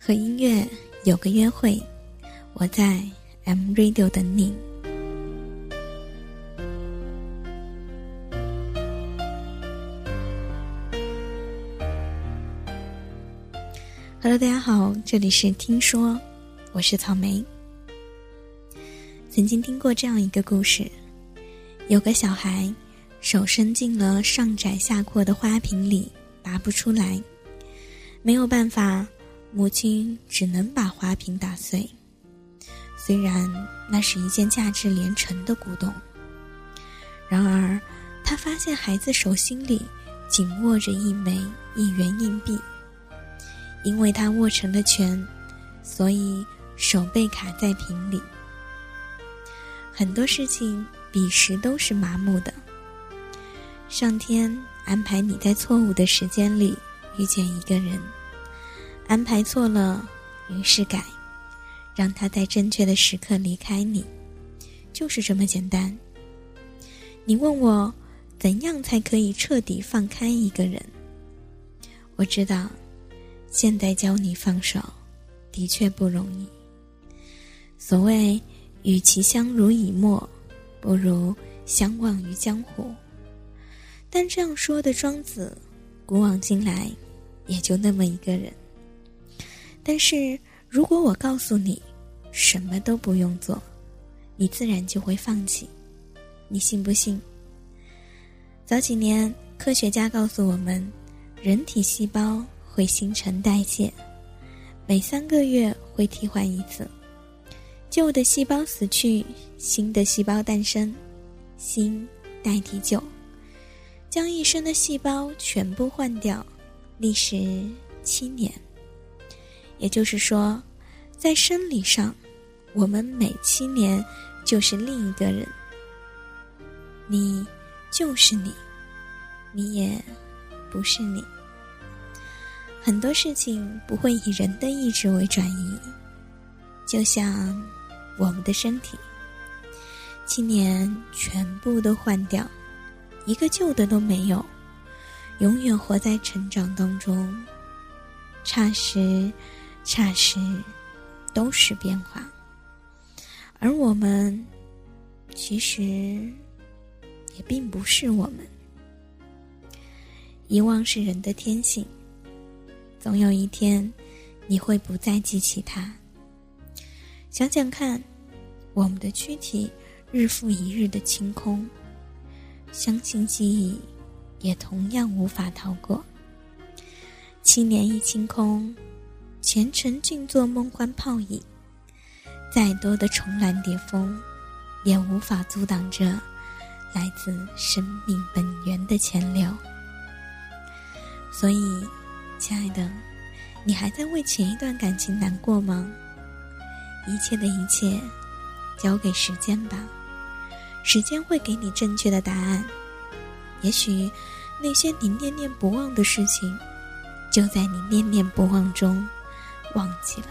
和音乐有个约会，我在 M Radio 等你。Hello，大家好，这里是听说，我是草莓。曾经听过这样一个故事，有个小孩手伸进了上窄下阔的花瓶里，拔不出来，没有办法。母亲只能把花瓶打碎，虽然那是一件价值连城的古董。然而，他发现孩子手心里紧握着一枚一元硬币，因为他握成了拳，所以手被卡在瓶里。很多事情彼时都是麻木的。上天安排你在错误的时间里遇见一个人。安排错了，于是改，让他在正确的时刻离开你，就是这么简单。你问我怎样才可以彻底放开一个人？我知道，现在教你放手，的确不容易。所谓与其相濡以沫，不如相忘于江湖。但这样说的庄子，古往今来，也就那么一个人。但是，如果我告诉你，什么都不用做，你自然就会放弃。你信不信？早几年，科学家告诉我们，人体细胞会新陈代谢，每三个月会替换一次，旧的细胞死去，新的细胞诞生，新代替旧，将一生的细胞全部换掉，历时七年。也就是说，在生理上，我们每七年就是另一个人。你就是你，你也不是你。很多事情不会以人的意志为转移，就像我们的身体，七年全部都换掉，一个旧的都没有，永远活在成长当中，霎时。霎时，都是变化，而我们其实也并不是我们。遗忘是人的天性，总有一天你会不再记起它。想想看，我们的躯体日复一日的清空，相信记忆也同样无法逃过。七年一清空。前尘尽作梦幻泡影，再多的重峦叠峰，也无法阻挡着来自生命本源的潜流。所以，亲爱的，你还在为前一段感情难过吗？一切的一切，交给时间吧，时间会给你正确的答案。也许，那些你念念不忘的事情，就在你念念不忘中。忘记了。